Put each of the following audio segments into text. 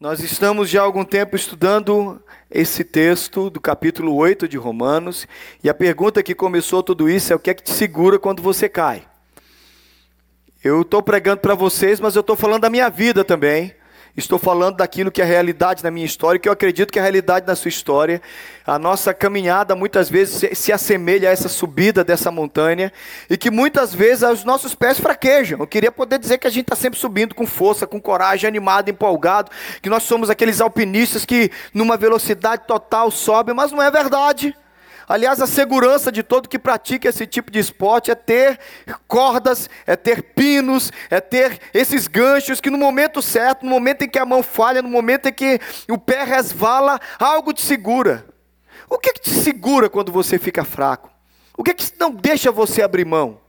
Nós estamos já há algum tempo estudando esse texto do capítulo 8 de Romanos, e a pergunta que começou tudo isso é o que é que te segura quando você cai? Eu estou pregando para vocês, mas eu estou falando da minha vida também. Estou falando daquilo que é realidade na minha história, que eu acredito que é realidade na sua história. A nossa caminhada muitas vezes se assemelha a essa subida dessa montanha e que muitas vezes os nossos pés fraquejam. Eu queria poder dizer que a gente está sempre subindo com força, com coragem, animado, empolgado, que nós somos aqueles alpinistas que numa velocidade total sobem, mas não é verdade. Aliás, a segurança de todo que pratica esse tipo de esporte é ter cordas, é ter pinos, é ter esses ganchos que no momento certo, no momento em que a mão falha, no momento em que o pé resvala, algo te segura. O que, que te segura quando você fica fraco? O que, que não deixa você abrir mão?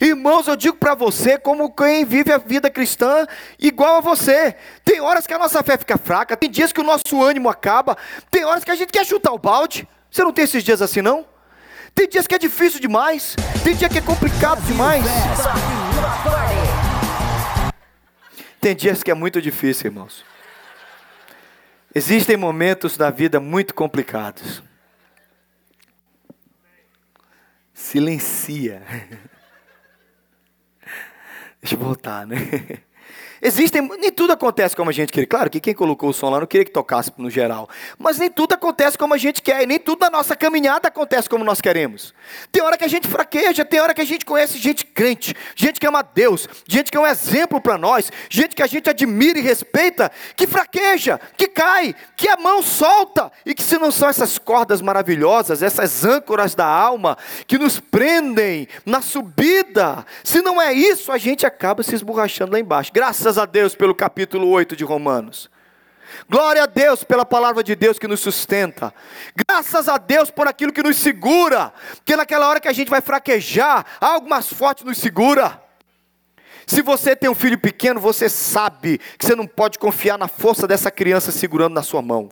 Irmãos, eu digo para você, como quem vive a vida cristã igual a você. Tem horas que a nossa fé fica fraca, tem dias que o nosso ânimo acaba, tem horas que a gente quer chutar o balde. Você não tem esses dias assim, não? Tem dias que é difícil demais, tem dia que é complicado demais. Tem dias que é muito difícil, irmãos. Existem momentos da vida muito complicados. Silencia. Deixa eu voltar, né? Existem, nem tudo acontece como a gente queria. Claro que quem colocou o som lá não queria que tocasse no geral. Mas nem tudo acontece como a gente quer. E nem tudo na nossa caminhada acontece como nós queremos. Tem hora que a gente fraqueja, tem hora que a gente conhece gente crente, gente que ama Deus, gente que é um exemplo para nós, gente que a gente admira e respeita, que fraqueja, que cai, que a mão solta. E que se não são essas cordas maravilhosas, essas âncoras da alma, que nos prendem na subida, se não é isso, a gente acaba se esborrachando lá embaixo. Graças Graças a Deus pelo capítulo 8 de Romanos. Glória a Deus pela palavra de Deus que nos sustenta. Graças a Deus por aquilo que nos segura. Porque naquela hora que a gente vai fraquejar, algo mais forte nos segura. Se você tem um filho pequeno, você sabe que você não pode confiar na força dessa criança segurando na sua mão.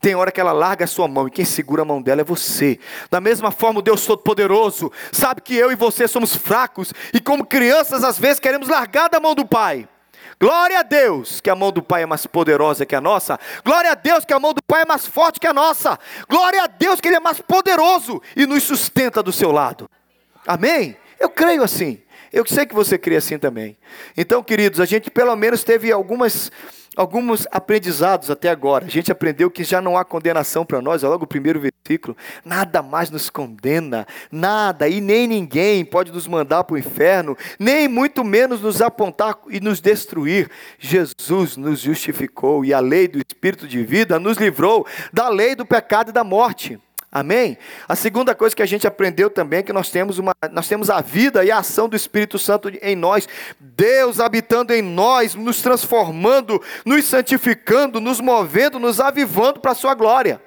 Tem hora que ela larga a sua mão e quem segura a mão dela é você. Da mesma forma, o Deus Todo-Poderoso sabe que eu e você somos fracos e, como crianças, às vezes queremos largar da mão do Pai. Glória a Deus que a mão do Pai é mais poderosa que a nossa. Glória a Deus que a mão do Pai é mais forte que a nossa. Glória a Deus que Ele é mais poderoso e nos sustenta do seu lado. Amém? Eu creio assim. Eu sei que você crê assim também. Então, queridos, a gente pelo menos teve algumas alguns aprendizados até agora. A gente aprendeu que já não há condenação para nós, é logo o primeiro versículo. Nada mais nos condena, nada e nem ninguém pode nos mandar para o inferno, nem muito menos nos apontar e nos destruir. Jesus nos justificou e a lei do Espírito de vida nos livrou da lei do pecado e da morte. Amém? A segunda coisa que a gente aprendeu também é que nós temos, uma, nós temos a vida e a ação do Espírito Santo em nós, Deus habitando em nós, nos transformando, nos santificando, nos movendo, nos avivando para a sua glória.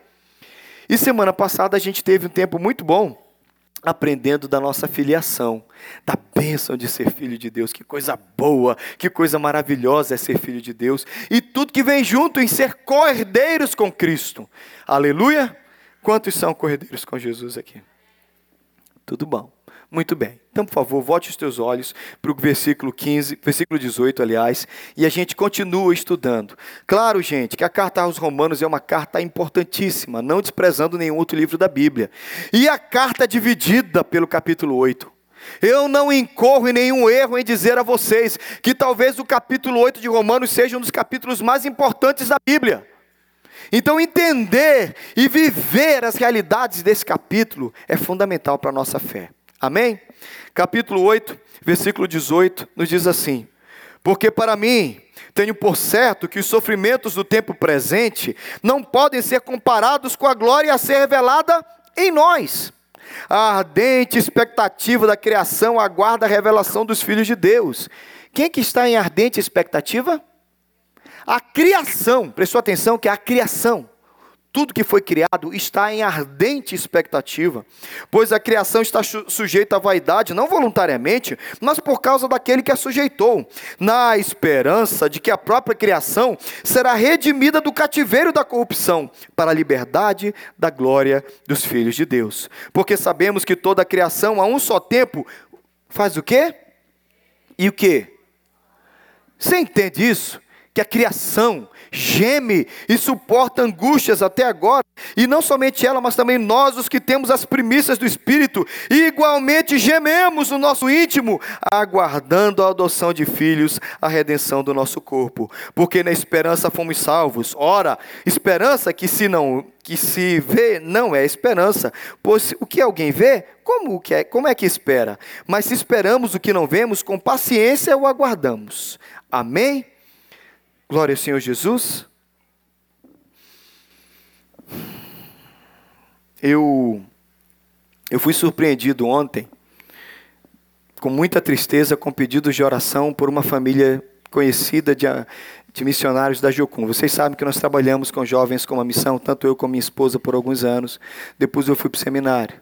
E semana passada a gente teve um tempo muito bom aprendendo da nossa filiação, da bênção de ser filho de Deus. Que coisa boa, que coisa maravilhosa é ser filho de Deus. E tudo que vem junto em ser co-herdeiros com Cristo. Aleluia! Quantos são corredeiros com Jesus aqui? Tudo bom. Muito bem. Então, por favor, volte os teus olhos para o versículo 15, versículo 18, aliás, e a gente continua estudando. Claro, gente, que a carta aos Romanos é uma carta importantíssima, não desprezando nenhum outro livro da Bíblia. E a carta é dividida pelo capítulo 8. Eu não incorro em nenhum erro em dizer a vocês que talvez o capítulo 8 de Romanos seja um dos capítulos mais importantes da Bíblia. Então, entender e viver as realidades desse capítulo é fundamental para a nossa fé. Amém? Capítulo 8, versículo 18, nos diz assim: Porque para mim tenho por certo que os sofrimentos do tempo presente não podem ser comparados com a glória a ser revelada em nós. A ardente expectativa da criação aguarda a revelação dos filhos de Deus. Quem que está em ardente expectativa? A criação, prestou atenção que a criação, tudo que foi criado está em ardente expectativa, pois a criação está sujeita à vaidade, não voluntariamente, mas por causa daquele que a sujeitou, na esperança de que a própria criação será redimida do cativeiro da corrupção, para a liberdade da glória dos filhos de Deus. Porque sabemos que toda a criação, a um só tempo, faz o quê? E o quê? Você entende isso? Que a criação geme e suporta angústias até agora, e não somente ela, mas também nós, os que temos as primícias do Espírito, igualmente gememos no nosso íntimo, aguardando a adoção de filhos, a redenção do nosso corpo, porque na esperança fomos salvos. Ora, esperança que se não que se vê não é esperança, pois o que alguém vê, como, que é, como é que espera? Mas se esperamos o que não vemos, com paciência o aguardamos. Amém? Glória ao Senhor Jesus. Eu, eu fui surpreendido ontem, com muita tristeza, com pedidos de oração por uma família conhecida de, de missionários da Jocum. Vocês sabem que nós trabalhamos com jovens com uma missão, tanto eu como minha esposa, por alguns anos. Depois eu fui para o seminário.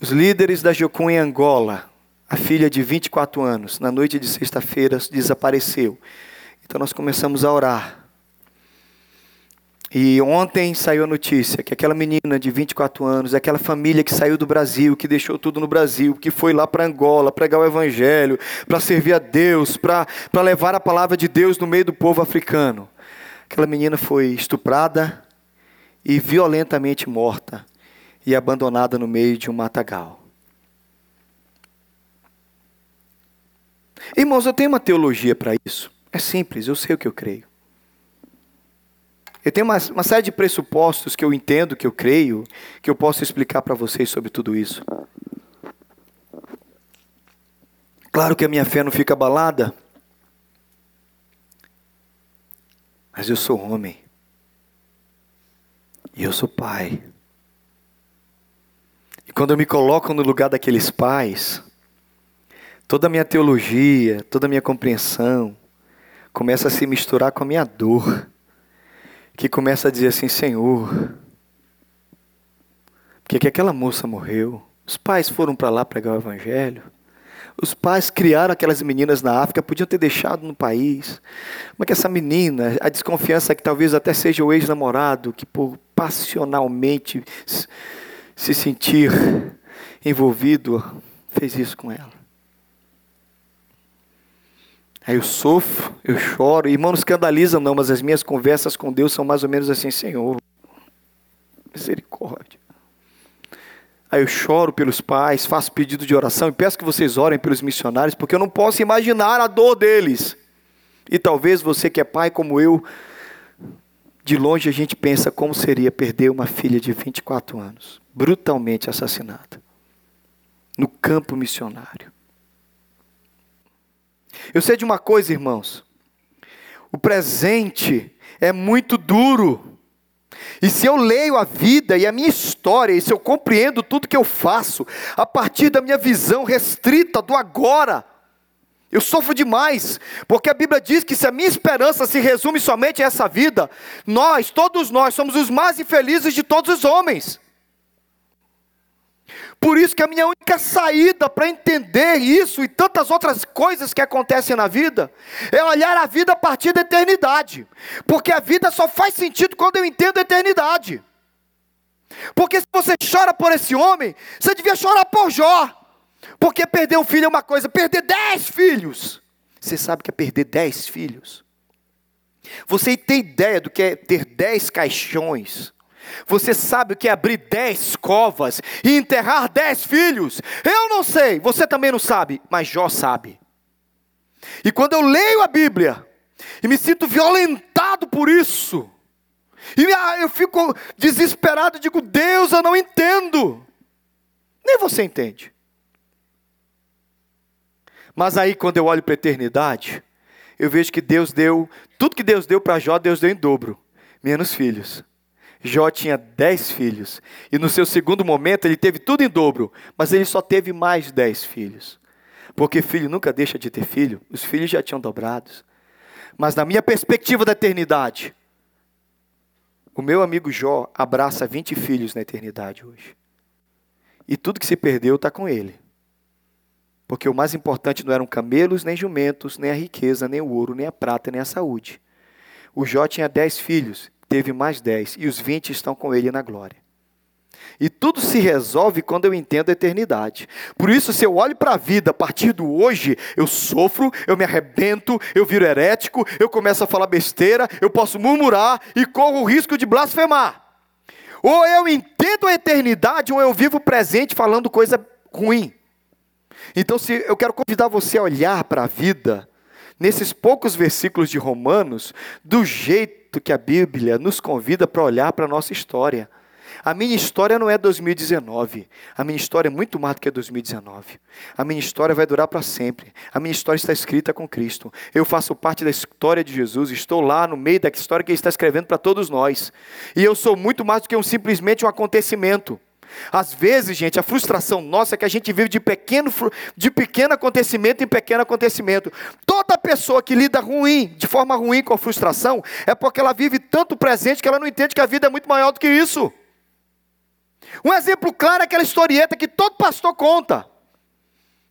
Os líderes da Jocum em Angola, a filha de 24 anos, na noite de sexta-feira, desapareceu. Então nós começamos a orar. E ontem saiu a notícia que aquela menina de 24 anos, aquela família que saiu do Brasil, que deixou tudo no Brasil, que foi lá para Angola pregar o Evangelho, para servir a Deus, para levar a palavra de Deus no meio do povo africano. Aquela menina foi estuprada e violentamente morta e abandonada no meio de um matagal. Irmãos, eu tenho uma teologia para isso. É simples, eu sei o que eu creio. Eu tenho uma, uma série de pressupostos que eu entendo, que eu creio, que eu posso explicar para vocês sobre tudo isso. Claro que a minha fé não fica abalada, mas eu sou homem. E eu sou pai. E quando eu me coloco no lugar daqueles pais, toda a minha teologia, toda a minha compreensão começa a se misturar com a minha dor que começa a dizer assim: Senhor, porque que aquela moça morreu? Os pais foram para lá pregar o Evangelho. Os pais criaram aquelas meninas na África, podiam ter deixado no país. Como é que essa menina, a desconfiança que talvez até seja o ex-namorado, que por passionalmente se sentir envolvido, fez isso com ela. Aí eu sofro, eu choro. Irmão, não escandaliza não, mas as minhas conversas com Deus são mais ou menos assim, Senhor, misericórdia. Aí eu choro pelos pais, faço pedido de oração e peço que vocês orem pelos missionários, porque eu não posso imaginar a dor deles. E talvez você que é pai como eu, de longe a gente pensa como seria perder uma filha de 24 anos, brutalmente assassinada, no campo missionário. Eu sei de uma coisa, irmãos. O presente é muito duro. E se eu leio a vida e a minha história, e se eu compreendo tudo que eu faço, a partir da minha visão restrita do agora, eu sofro demais, porque a Bíblia diz que se a minha esperança se resume somente a essa vida, nós, todos nós, somos os mais infelizes de todos os homens. Por isso que a minha única saída para entender isso e tantas outras coisas que acontecem na vida é olhar a vida a partir da eternidade. Porque a vida só faz sentido quando eu entendo a eternidade. Porque se você chora por esse homem, você devia chorar por Jó. Porque perder um filho é uma coisa, perder dez filhos. Você sabe que é perder dez filhos? Você tem ideia do que é ter dez caixões? Você sabe o que é abrir dez covas e enterrar dez filhos? Eu não sei, você também não sabe, mas Jó sabe. E quando eu leio a Bíblia e me sinto violentado por isso, e eu fico desesperado digo: Deus, eu não entendo. Nem você entende. Mas aí, quando eu olho para a eternidade, eu vejo que Deus deu, tudo que Deus deu para Jó, Deus deu em dobro, menos filhos. Jó tinha dez filhos. E no seu segundo momento ele teve tudo em dobro. Mas ele só teve mais dez filhos. Porque filho nunca deixa de ter filho. Os filhos já tinham dobrados. Mas na minha perspectiva da eternidade, o meu amigo Jó abraça 20 filhos na eternidade hoje. E tudo que se perdeu está com ele. Porque o mais importante não eram camelos, nem jumentos, nem a riqueza, nem o ouro, nem a prata, nem a saúde. O Jó tinha dez filhos teve mais dez, e os vinte estão com ele na glória. E tudo se resolve quando eu entendo a eternidade. Por isso, se eu olho para a vida a partir do hoje, eu sofro, eu me arrebento, eu viro herético, eu começo a falar besteira, eu posso murmurar e corro o risco de blasfemar. Ou eu entendo a eternidade, ou eu vivo o presente falando coisa ruim. Então, se eu quero convidar você a olhar para a vida, nesses poucos versículos de Romanos, do jeito que a Bíblia nos convida para olhar para a nossa história. A minha história não é 2019. A minha história é muito mais do que 2019. A minha história vai durar para sempre. A minha história está escrita com Cristo. Eu faço parte da história de Jesus. Estou lá no meio da história que Ele está escrevendo para todos nós. E eu sou muito mais do que um, simplesmente um acontecimento. Às vezes, gente, a frustração nossa é que a gente vive de pequeno, de pequeno acontecimento em pequeno acontecimento. Toda pessoa que lida ruim, de forma ruim com a frustração, é porque ela vive tanto presente que ela não entende que a vida é muito maior do que isso. Um exemplo claro é aquela historieta que todo pastor conta.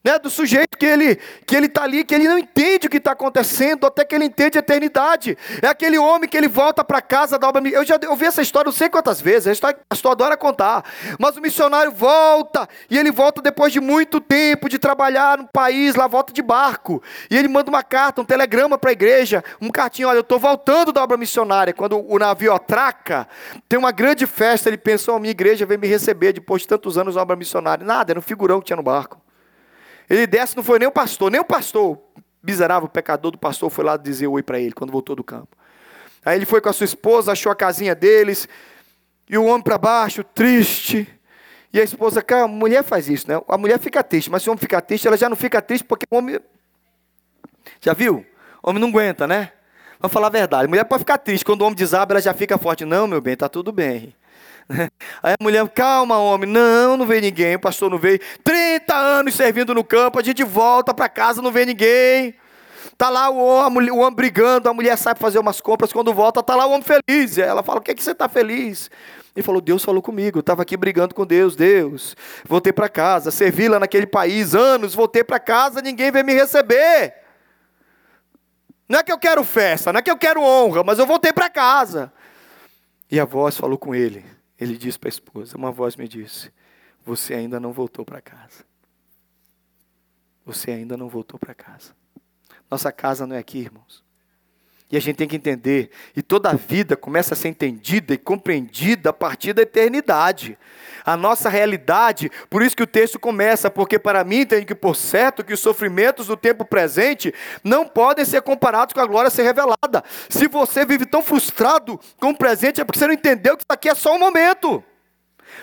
Né, do sujeito que ele que ele está ali, que ele não entende o que está acontecendo, até que ele entende a eternidade. É aquele homem que ele volta para casa da obra. Eu já ouvi essa história não sei quantas vezes, a história pastor adora contar. Mas o missionário volta, e ele volta depois de muito tempo de trabalhar no país, lá volta de barco. E ele manda uma carta, um telegrama para a igreja, um cartinho, olha, eu estou voltando da obra missionária. Quando o navio atraca, tem uma grande festa, ele pensou, a minha igreja vem me receber depois de tantos anos na obra missionária. Nada, era um figurão que tinha no barco. Ele desce, não foi nem o pastor, nem o pastor, miserável pecador do pastor, foi lá dizer oi para ele quando voltou do campo. Aí ele foi com a sua esposa, achou a casinha deles, e o homem para baixo, triste. E a esposa, cara, a mulher faz isso, né? A mulher fica triste, mas se o homem fica triste, ela já não fica triste porque o homem. Já viu? O homem não aguenta, né? Vamos falar a verdade. A mulher pode ficar triste. Quando o homem desaba, ela já fica forte. Não, meu bem, tá tudo bem. Aí a mulher, calma, homem, não, não veio ninguém, o pastor não veio. 30 anos servindo no campo, a gente volta para casa, não vê ninguém. Tá lá o homem, o homem brigando, a mulher sai para fazer umas compras, quando volta, tá lá o homem feliz. Ela fala: "O que é que você está feliz?" Ele falou: "Deus falou comigo, eu estava aqui brigando com Deus, Deus. Voltei para casa, servi lá naquele país anos, voltei para casa, ninguém veio me receber. Não é que eu quero festa, não é que eu quero honra, mas eu voltei para casa." E a voz falou com ele: ele disse para a esposa: Uma voz me disse: Você ainda não voltou para casa. Você ainda não voltou para casa. Nossa casa não é aqui, irmãos. E a gente tem que entender. E toda a vida começa a ser entendida e compreendida a partir da eternidade. A nossa realidade, por isso que o texto começa, porque para mim tem que por certo que os sofrimentos do tempo presente não podem ser comparados com a glória a ser revelada. Se você vive tão frustrado com o presente, é porque você não entendeu que isso aqui é só um momento.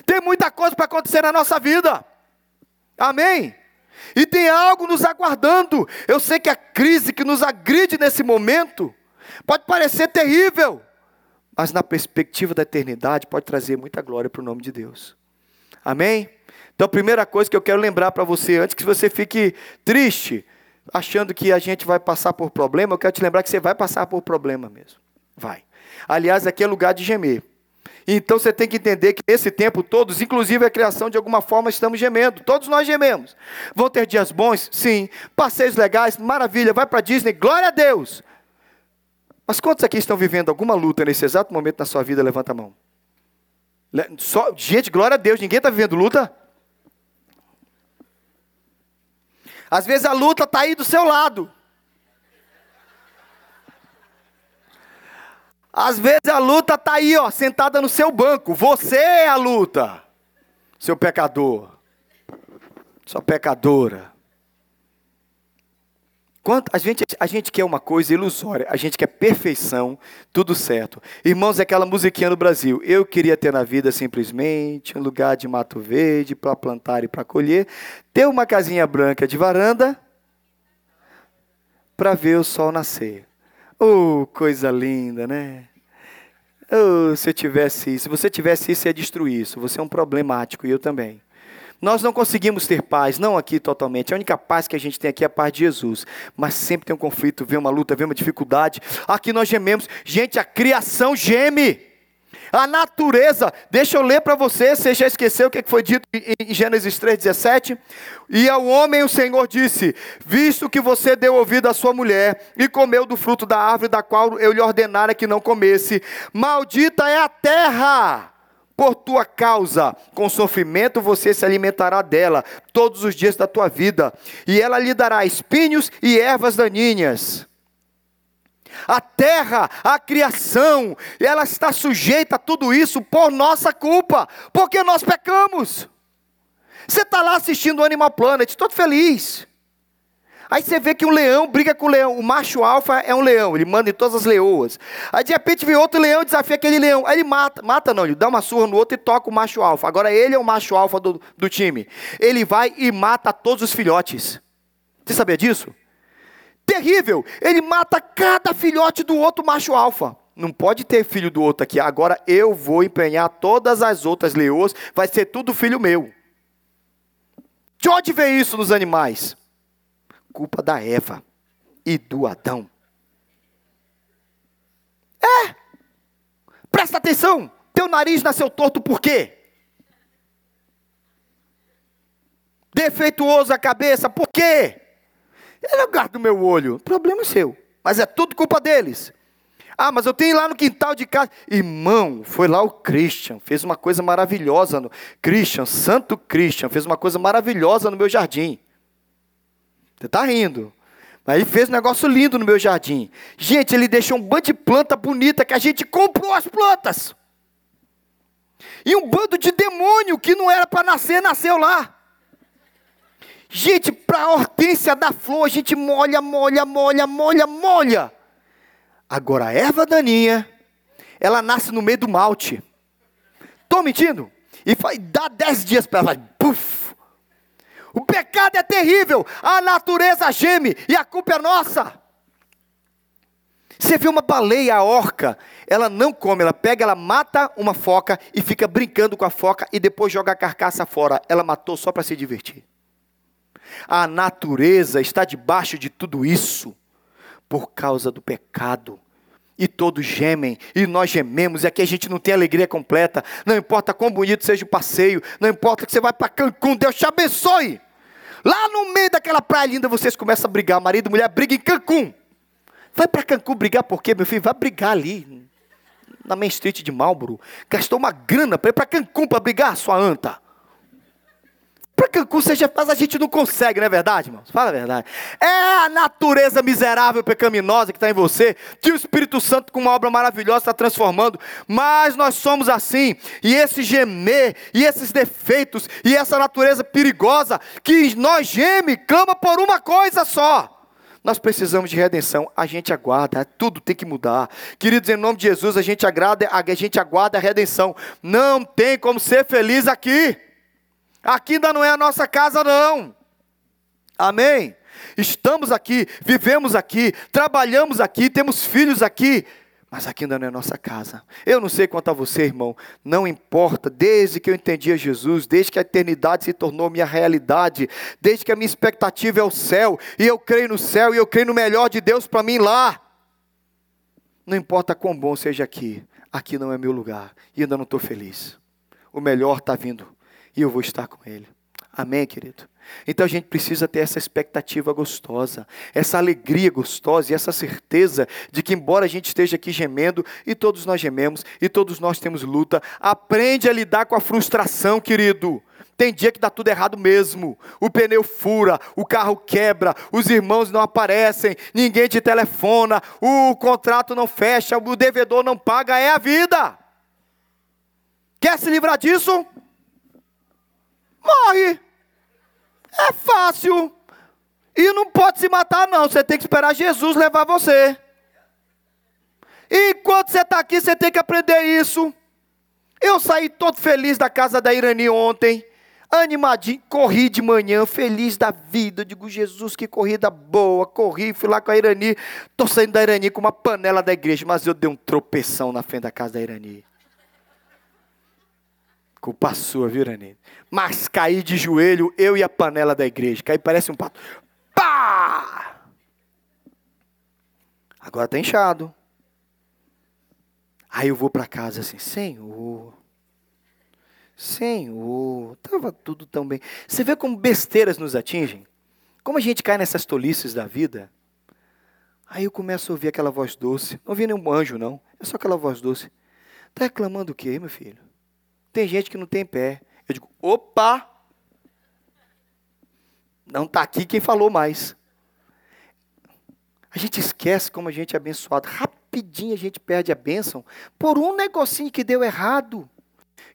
Tem muita coisa para acontecer na nossa vida. Amém? E tem algo nos aguardando. Eu sei que a crise que nos agride nesse momento Pode parecer terrível, mas na perspectiva da eternidade pode trazer muita glória para o nome de Deus. Amém? Então, a primeira coisa que eu quero lembrar para você, antes que você fique triste, achando que a gente vai passar por problema, eu quero te lembrar que você vai passar por problema mesmo. Vai. Aliás, aqui é lugar de gemer. Então você tem que entender que nesse tempo todos, inclusive a criação, de alguma forma estamos gemendo. Todos nós gememos. Vão ter dias bons? Sim. Passeios legais? Maravilha. Vai para Disney? Glória a Deus. Mas quantos aqui estão vivendo alguma luta nesse exato momento na sua vida? Levanta a mão. Só, gente, glória a Deus, ninguém está vivendo luta? Às vezes a luta está aí do seu lado. Às vezes a luta está aí, ó, sentada no seu banco. Você é a luta, seu pecador, sua pecadora. Quanto, a, gente, a gente quer uma coisa ilusória, a gente quer perfeição, tudo certo. Irmãos, é aquela musiquinha no Brasil. Eu queria ter na vida simplesmente um lugar de mato verde para plantar e para colher, ter uma casinha branca de varanda para ver o sol nascer. Oh, coisa linda, né? Oh, se eu tivesse isso, se você tivesse isso, ia destruir isso. Você é um problemático e eu também. Nós não conseguimos ter paz, não aqui totalmente. A única paz que a gente tem aqui é a paz de Jesus. Mas sempre tem um conflito, vem uma luta, vem uma dificuldade. Aqui nós gememos. Gente, a criação geme. A natureza, deixa eu ler para você, você já esqueceu o que foi dito em Gênesis 3,17? E ao homem o Senhor disse: Visto que você deu ouvido à sua mulher e comeu do fruto da árvore da qual eu lhe ordenara que não comesse, maldita é a terra Por tua causa, com sofrimento você se alimentará dela todos os dias da tua vida, e ela lhe dará espinhos e ervas daninhas. A terra, a criação, ela está sujeita a tudo isso por nossa culpa, porque nós pecamos. Você está lá assistindo o Animal Planet, todo feliz. Aí você vê que um leão briga com o leão. O macho alfa é um leão, ele manda em todas as leoas. Aí de repente vem outro leão e desafia aquele leão. Aí ele mata, mata não, ele dá uma surra no outro e toca o macho alfa. Agora ele é o macho alfa do, do time. Ele vai e mata todos os filhotes. Você sabia disso? Terrível! Ele mata cada filhote do outro macho alfa. Não pode ter filho do outro aqui. Agora eu vou empenhar todas as outras leoas, vai ser tudo filho meu. De onde vem isso nos animais? Culpa da Eva e do Adão. É! Presta atenção! Teu nariz nasceu torto por quê? Defeituoso a cabeça, por quê? É lugar do meu olho. Problema é seu. Mas é tudo culpa deles. Ah, mas eu tenho lá no quintal de casa. Irmão, foi lá o Christian, fez uma coisa maravilhosa. No... Christian, Santo Christian, fez uma coisa maravilhosa no meu jardim. Você está rindo. Mas ele fez um negócio lindo no meu jardim. Gente, ele deixou um bando de planta bonita que a gente comprou as plantas. E um bando de demônio que não era para nascer, nasceu lá. Gente, para a hortência da flor, a gente molha, molha, molha, molha, molha. Agora, a erva daninha, ela nasce no meio do malte. Estou mentindo? E dá dez dias para ela, puf. O pecado é terrível, a natureza geme e a culpa é nossa. Você vê uma baleia, a orca, ela não come, ela pega, ela mata uma foca e fica brincando com a foca e depois joga a carcaça fora. Ela matou só para se divertir. A natureza está debaixo de tudo isso por causa do pecado. E todos gemem, e nós gememos, e aqui a gente não tem alegria completa. Não importa quão bonito seja o passeio, não importa que você vai para Cancún, Deus te abençoe. Lá no meio daquela praia linda, vocês começam a brigar. Marido e mulher briga em Cancún. Vai para Cancún brigar por quê, meu filho? Vai brigar ali, na Main Street de Marlboro. Gastou uma grana para ir para Cancún para brigar, sua anta. Para Cancún seja mas a gente não consegue, não é verdade, irmãos? Fala a verdade. É a natureza miserável, pecaminosa que está em você, que o Espírito Santo, com uma obra maravilhosa, está transformando. Mas nós somos assim, e esse gemer, e esses defeitos, e essa natureza perigosa, que nós geme, clama por uma coisa só. Nós precisamos de redenção, a gente aguarda, tudo tem que mudar. Queridos, em nome de Jesus, a gente, agrada, a gente aguarda a redenção. Não tem como ser feliz aqui. Aqui ainda não é a nossa casa, não. Amém? Estamos aqui, vivemos aqui, trabalhamos aqui, temos filhos aqui, mas aqui ainda não é nossa casa. Eu não sei quanto a você, irmão, não importa, desde que eu entendi a Jesus, desde que a eternidade se tornou minha realidade, desde que a minha expectativa é o céu, e eu creio no céu, e eu creio no melhor de Deus para mim lá. Não importa quão bom seja aqui, aqui não é meu lugar, e ainda não estou feliz. O melhor está vindo e eu vou estar com Ele. Amém, querido? Então a gente precisa ter essa expectativa gostosa, essa alegria gostosa e essa certeza de que, embora a gente esteja aqui gemendo, e todos nós gememos, e todos nós temos luta, aprende a lidar com a frustração, querido. Tem dia que dá tudo errado mesmo. O pneu fura, o carro quebra, os irmãos não aparecem, ninguém te telefona, o contrato não fecha, o devedor não paga, é a vida. Quer se livrar disso? Morre. É fácil. E não pode se matar, não. Você tem que esperar Jesus levar você. E enquanto você está aqui, você tem que aprender isso. Eu saí todo feliz da casa da Irani ontem, animadinho, corri de manhã, feliz da vida. Digo, Jesus, que corrida boa. Corri, fui lá com a Irani. Estou saindo da Irani com uma panela da igreja, mas eu dei um tropeção na frente da casa da Irani. Culpa sua, viu, Rani? Mas caí de joelho, eu e a panela da igreja. Caí, parece um pato. Pá! Agora está inchado. Aí eu vou para casa assim, Senhor, Senhor, estava tudo tão bem. Você vê como besteiras nos atingem? Como a gente cai nessas tolices da vida? Aí eu começo a ouvir aquela voz doce. Não ouvi nenhum anjo, não. É só aquela voz doce. Está reclamando o quê, meu filho? Tem gente que não tem pé. Eu digo, opa! Não está aqui quem falou mais. A gente esquece como a gente é abençoado. Rapidinho a gente perde a bênção por um negocinho que deu errado.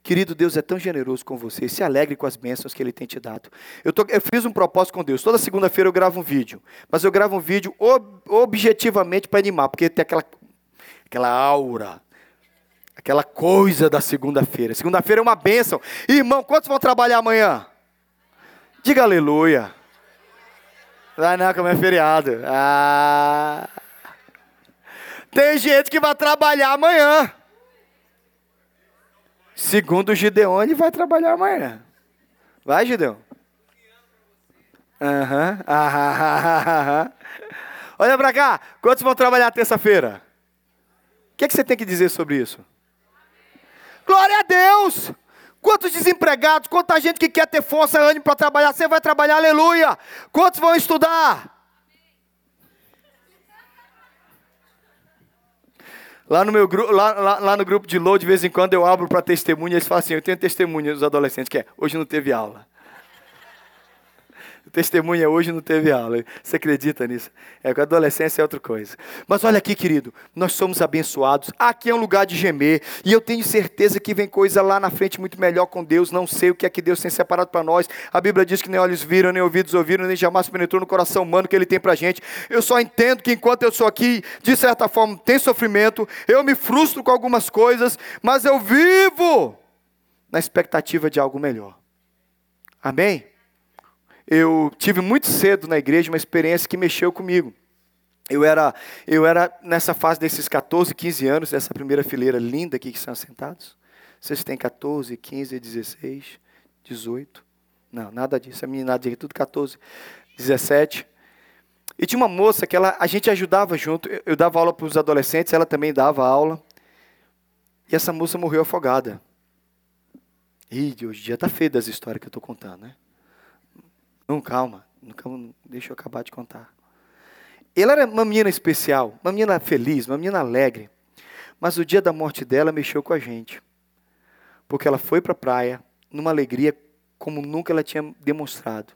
Querido, Deus é tão generoso com você. Se alegre com as bênçãos que Ele tem te dado. Eu, tô, eu fiz um propósito com Deus. Toda segunda-feira eu gravo um vídeo. Mas eu gravo um vídeo ob, objetivamente para animar, porque tem aquela, aquela aura, aquela coisa da segunda-feira. Segunda-feira é uma bênção. Irmão, quantos vão trabalhar amanhã? Diga aleluia. Ah, não, como é feriado. Ah. Tem gente que vai trabalhar amanhã. Segundo o Gideon, ele vai trabalhar amanhã. Vai, Gideon? Aham. Uhum. Olha para cá. Quantos vão trabalhar terça-feira? O que, é que você tem que dizer sobre isso? Glória a Deus! Quantos desempregados, quanta gente que quer ter força, ânimo para trabalhar, você vai trabalhar, aleluia! Quantos vão estudar? Lá no, meu lá, lá, lá, no grupo de load, de vez em quando eu abro para testemunha, eles falam assim, eu tenho testemunha dos adolescentes, que é, hoje não teve aula. Testemunha hoje não teve aula. Você acredita nisso? É que a adolescência é outra coisa. Mas olha aqui, querido, nós somos abençoados. Aqui é um lugar de gemer. E eu tenho certeza que vem coisa lá na frente muito melhor com Deus. Não sei o que é que Deus tem separado para nós. A Bíblia diz que nem olhos viram, nem ouvidos ouviram, nem jamais penetrou no coração humano que Ele tem para gente. Eu só entendo que enquanto eu sou aqui, de certa forma, tem sofrimento. Eu me frustro com algumas coisas, mas eu vivo na expectativa de algo melhor. Amém? Eu tive muito cedo na igreja uma experiência que mexeu comigo. Eu era, eu era nessa fase desses 14, 15 anos, dessa primeira fileira linda aqui que estão sentados. Vocês têm 14, 15, 16, 18. Não, nada disso. A meninada aqui, tudo 14, 17. E tinha uma moça que ela, a gente ajudava junto. Eu, eu dava aula para os adolescentes, ela também dava aula. E essa moça morreu afogada. E hoje em dia está feio das histórias que eu estou contando, né? Não, calma, calma, deixa eu acabar de contar. Ela era uma menina especial, uma menina feliz, uma menina alegre. Mas o dia da morte dela mexeu com a gente. Porque ela foi para a praia numa alegria como nunca ela tinha demonstrado.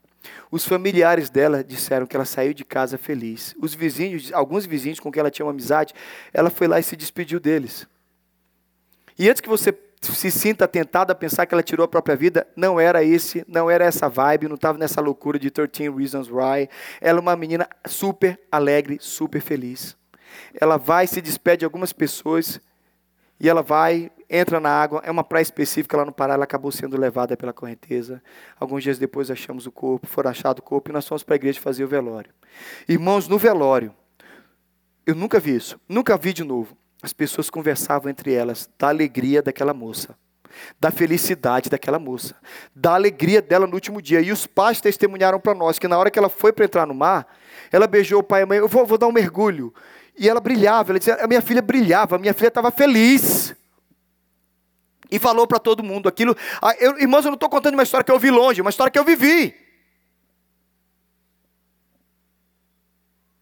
Os familiares dela disseram que ela saiu de casa feliz. Os vizinhos, alguns vizinhos com quem ela tinha uma amizade, ela foi lá e se despediu deles. E antes que você se sinta tentado a pensar que ela tirou a própria vida, não era esse, não era essa vibe, não estava nessa loucura de 13 Reasons Why. Ela é uma menina super alegre, super feliz. Ela vai, se despede de algumas pessoas e ela vai, entra na água. É uma praia específica lá no Pará, ela acabou sendo levada pela correnteza. Alguns dias depois achamos o corpo, foram achado o corpo e nós fomos para a igreja fazer o velório. Irmãos, no velório, eu nunca vi isso, nunca vi de novo as pessoas conversavam entre elas da alegria daquela moça, da felicidade daquela moça, da alegria dela no último dia. E os pais testemunharam para nós que na hora que ela foi para entrar no mar, ela beijou o pai e a mãe, eu vou, vou dar um mergulho. E ela brilhava, ela dizia, a minha filha brilhava, a minha filha estava feliz. E falou para todo mundo aquilo. Ah, eu, irmãos, eu não estou contando uma história que eu vi longe, uma história que eu vivi.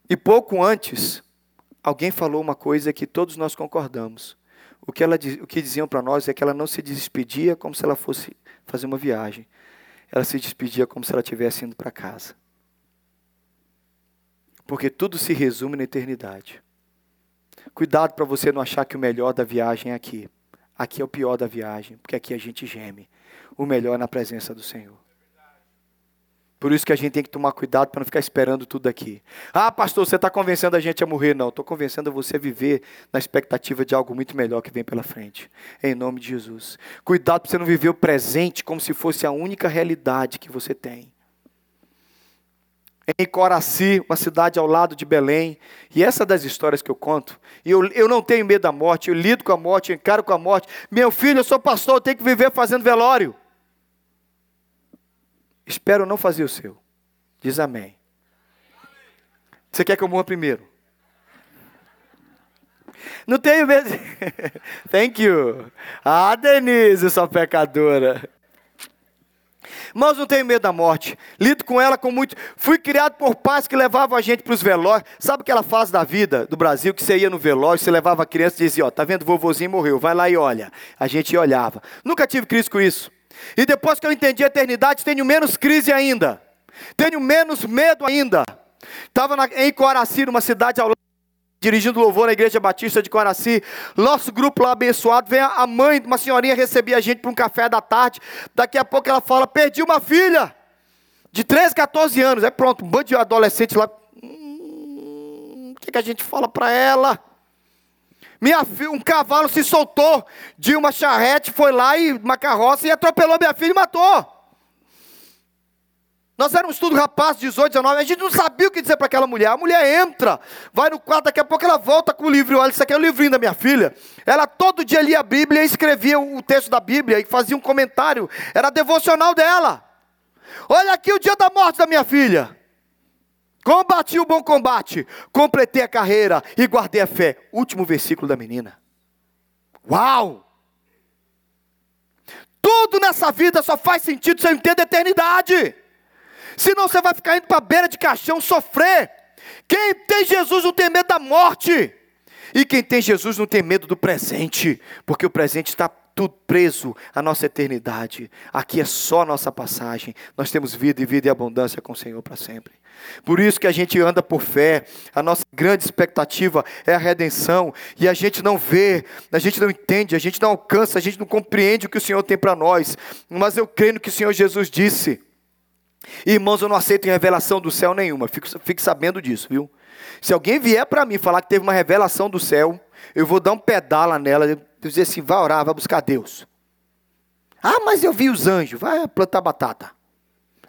E pouco antes, alguém falou uma coisa que todos nós concordamos. O que, ela, o que diziam para nós é que ela não se despedia como se ela fosse fazer uma viagem. Ela se despedia como se ela estivesse indo para casa. Porque tudo se resume na eternidade. Cuidado para você não achar que o melhor da viagem é aqui. Aqui é o pior da viagem, porque aqui a gente geme. O melhor é na presença do Senhor. Por isso que a gente tem que tomar cuidado para não ficar esperando tudo aqui. Ah, pastor, você está convencendo a gente a morrer. Não, estou convencendo você a viver na expectativa de algo muito melhor que vem pela frente. Em nome de Jesus. Cuidado para você não viver o presente como se fosse a única realidade que você tem. Em Coraci, uma cidade ao lado de Belém, e essa das histórias que eu conto, e eu, eu não tenho medo da morte, eu lido com a morte, eu encaro com a morte. Meu filho, eu sou pastor, eu tenho que viver fazendo velório. Espero não fazer o seu. Diz amém. Você quer que eu morra primeiro? Não tenho medo. Thank you. Ah, Denise, sua pecadora. Irmãos, não tenho medo da morte. Lido com ela com muito. Fui criado por pais que levavam a gente para os velórios. Sabe aquela fase da vida do Brasil que você ia no velório, você levava a criança e dizia: Ó, tá vendo, vovozinho morreu, vai lá e olha. A gente olhava. Nunca tive crise com isso. E depois que eu entendi a eternidade, tenho menos crise ainda. Tenho menos medo ainda. Estava em Coraci, numa cidade ao lado dirigindo louvor na igreja batista de Coraci. Nosso grupo lá abençoado, vem a mãe de uma senhorinha receber a gente para um café da tarde. Daqui a pouco ela fala: Perdi uma filha de 13, 14 anos. É pronto, um bando de adolescente lá. Hum, o que, que a gente fala para ela? Minha filha, um cavalo se soltou de uma charrete, foi lá e uma carroça e atropelou minha filha e matou. Nós éramos tudo rapazes, 18, 19, a gente não sabia o que dizer para aquela mulher. A mulher entra, vai no quarto, daqui a pouco ela volta com o livro. Olha, isso aqui é o livrinho da minha filha. Ela todo dia lia a Bíblia e escrevia o texto da Bíblia e fazia um comentário. Era devocional dela. Olha aqui o dia da morte da minha filha. Combati o bom combate, completei a carreira e guardei a fé. Último versículo da menina. Uau! Tudo nessa vida só faz sentido se eu entendo a eternidade. Senão você vai ficar indo para a beira de caixão sofrer. Quem tem Jesus não tem medo da morte. E quem tem Jesus não tem medo do presente, porque o presente está tudo preso à nossa eternidade. Aqui é só nossa passagem. Nós temos vida e vida e abundância com o Senhor para sempre. Por isso que a gente anda por fé. A nossa grande expectativa é a redenção. E a gente não vê, a gente não entende, a gente não alcança, a gente não compreende o que o Senhor tem para nós. Mas eu creio no que o Senhor Jesus disse. Irmãos, eu não aceito revelação do céu nenhuma, fique, fique sabendo disso, viu? Se alguém vier para mim falar que teve uma revelação do céu, eu vou dar um pedala nela, dizer assim, vai orar, vai buscar Deus. Ah, mas eu vi os anjos, vai plantar batata.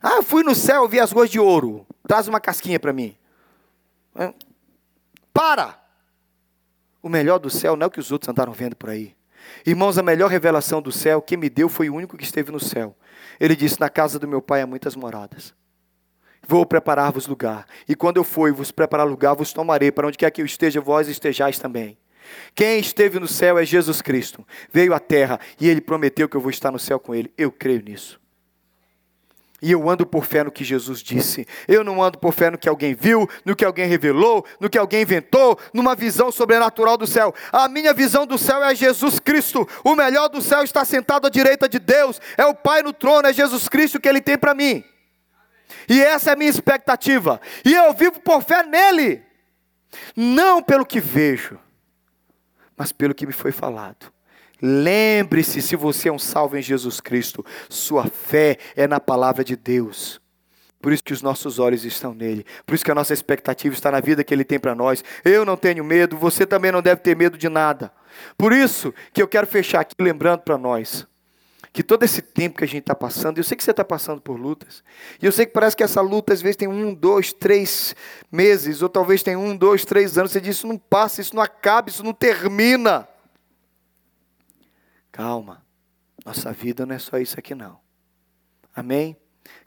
Ah, eu fui no céu, vi as ruas de ouro, traz uma casquinha para mim. Para! O melhor do céu não é o que os outros andaram vendo por aí. Irmãos, a melhor revelação do céu, quem me deu foi o único que esteve no céu. Ele disse: Na casa do meu pai há muitas moradas. Vou preparar-vos lugar. E quando eu for e vos preparar lugar, vos tomarei para onde quer que eu esteja, vós estejais também. Quem esteve no céu é Jesus Cristo. Veio à terra e ele prometeu que eu vou estar no céu com ele. Eu creio nisso. E eu ando por fé no que Jesus disse. Eu não ando por fé no que alguém viu, no que alguém revelou, no que alguém inventou, numa visão sobrenatural do céu. A minha visão do céu é Jesus Cristo. O melhor do céu está sentado à direita de Deus. É o Pai no trono, é Jesus Cristo que Ele tem para mim. E essa é a minha expectativa. E eu vivo por fé nele. Não pelo que vejo, mas pelo que me foi falado. Lembre-se, se você é um salvo em Jesus Cristo, sua fé é na palavra de Deus. Por isso que os nossos olhos estão nele. Por isso que a nossa expectativa está na vida que ele tem para nós. Eu não tenho medo, você também não deve ter medo de nada. Por isso que eu quero fechar aqui lembrando para nós que todo esse tempo que a gente está passando, eu sei que você está passando por lutas, e eu sei que parece que essa luta às vezes tem um, dois, três meses, ou talvez tem um, dois, três anos. Você diz: Isso não passa, isso não acaba, isso não termina. Calma, nossa vida não é só isso aqui não. Amém?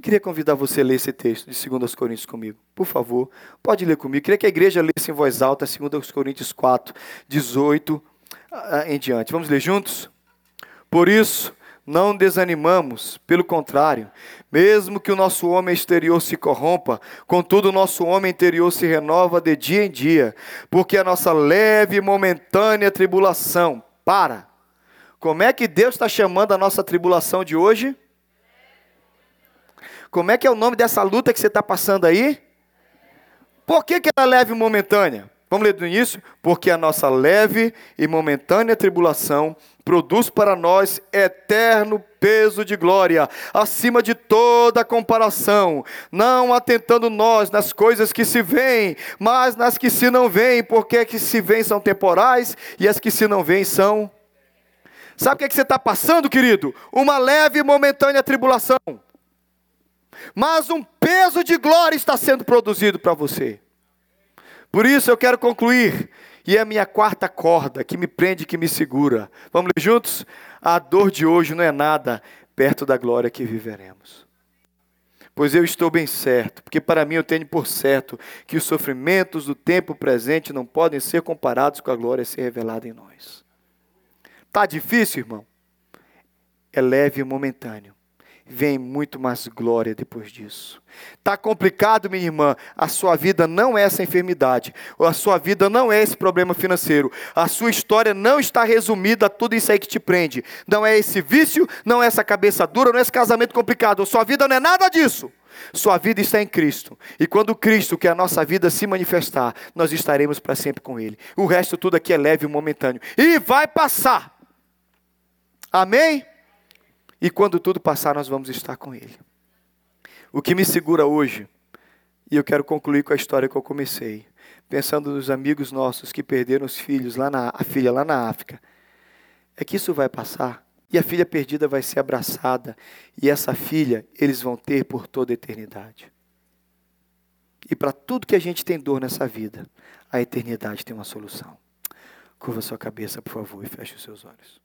Queria convidar você a ler esse texto de 2 Coríntios comigo. Por favor, pode ler comigo. Queria que a igreja lesse em voz alta 2 Coríntios 4, 18 em diante. Vamos ler juntos? Por isso, não desanimamos, pelo contrário, mesmo que o nosso homem exterior se corrompa, contudo o nosso homem interior se renova de dia em dia, porque a nossa leve e momentânea tribulação para como é que Deus está chamando a nossa tribulação de hoje? Como é que é o nome dessa luta que você está passando aí? Por que, que ela é leve e momentânea? Vamos ler do início? Porque a nossa leve e momentânea tribulação produz para nós eterno peso de glória, acima de toda comparação, não atentando nós nas coisas que se veem, mas nas que se não veem, porque as que se veem são temporais e as que se não veem são Sabe o que, é que você está passando, querido? Uma leve e momentânea tribulação. Mas um peso de glória está sendo produzido para você. Por isso eu quero concluir. E é a minha quarta corda que me prende, que me segura. Vamos ler juntos? A dor de hoje não é nada perto da glória que viveremos. Pois eu estou bem certo, porque para mim eu tenho por certo que os sofrimentos do tempo presente não podem ser comparados com a glória a ser revelada em nós. Está difícil, irmão? É leve e momentâneo. Vem muito mais glória depois disso. Está complicado, minha irmã? A sua vida não é essa enfermidade, a sua vida não é esse problema financeiro, a sua história não está resumida a tudo isso aí que te prende. Não é esse vício, não é essa cabeça dura, não é esse casamento complicado. A sua vida não é nada disso. Sua vida está em Cristo. E quando Cristo, que é a nossa vida, se manifestar, nós estaremos para sempre com Ele. O resto tudo aqui é leve e momentâneo. E vai passar. Amém? E quando tudo passar, nós vamos estar com Ele. O que me segura hoje, e eu quero concluir com a história que eu comecei, pensando nos amigos nossos que perderam os filhos lá na, a filha lá na África, é que isso vai passar e a filha perdida vai ser abraçada, e essa filha eles vão ter por toda a eternidade. E para tudo que a gente tem dor nessa vida, a eternidade tem uma solução. Curva sua cabeça, por favor, e feche os seus olhos.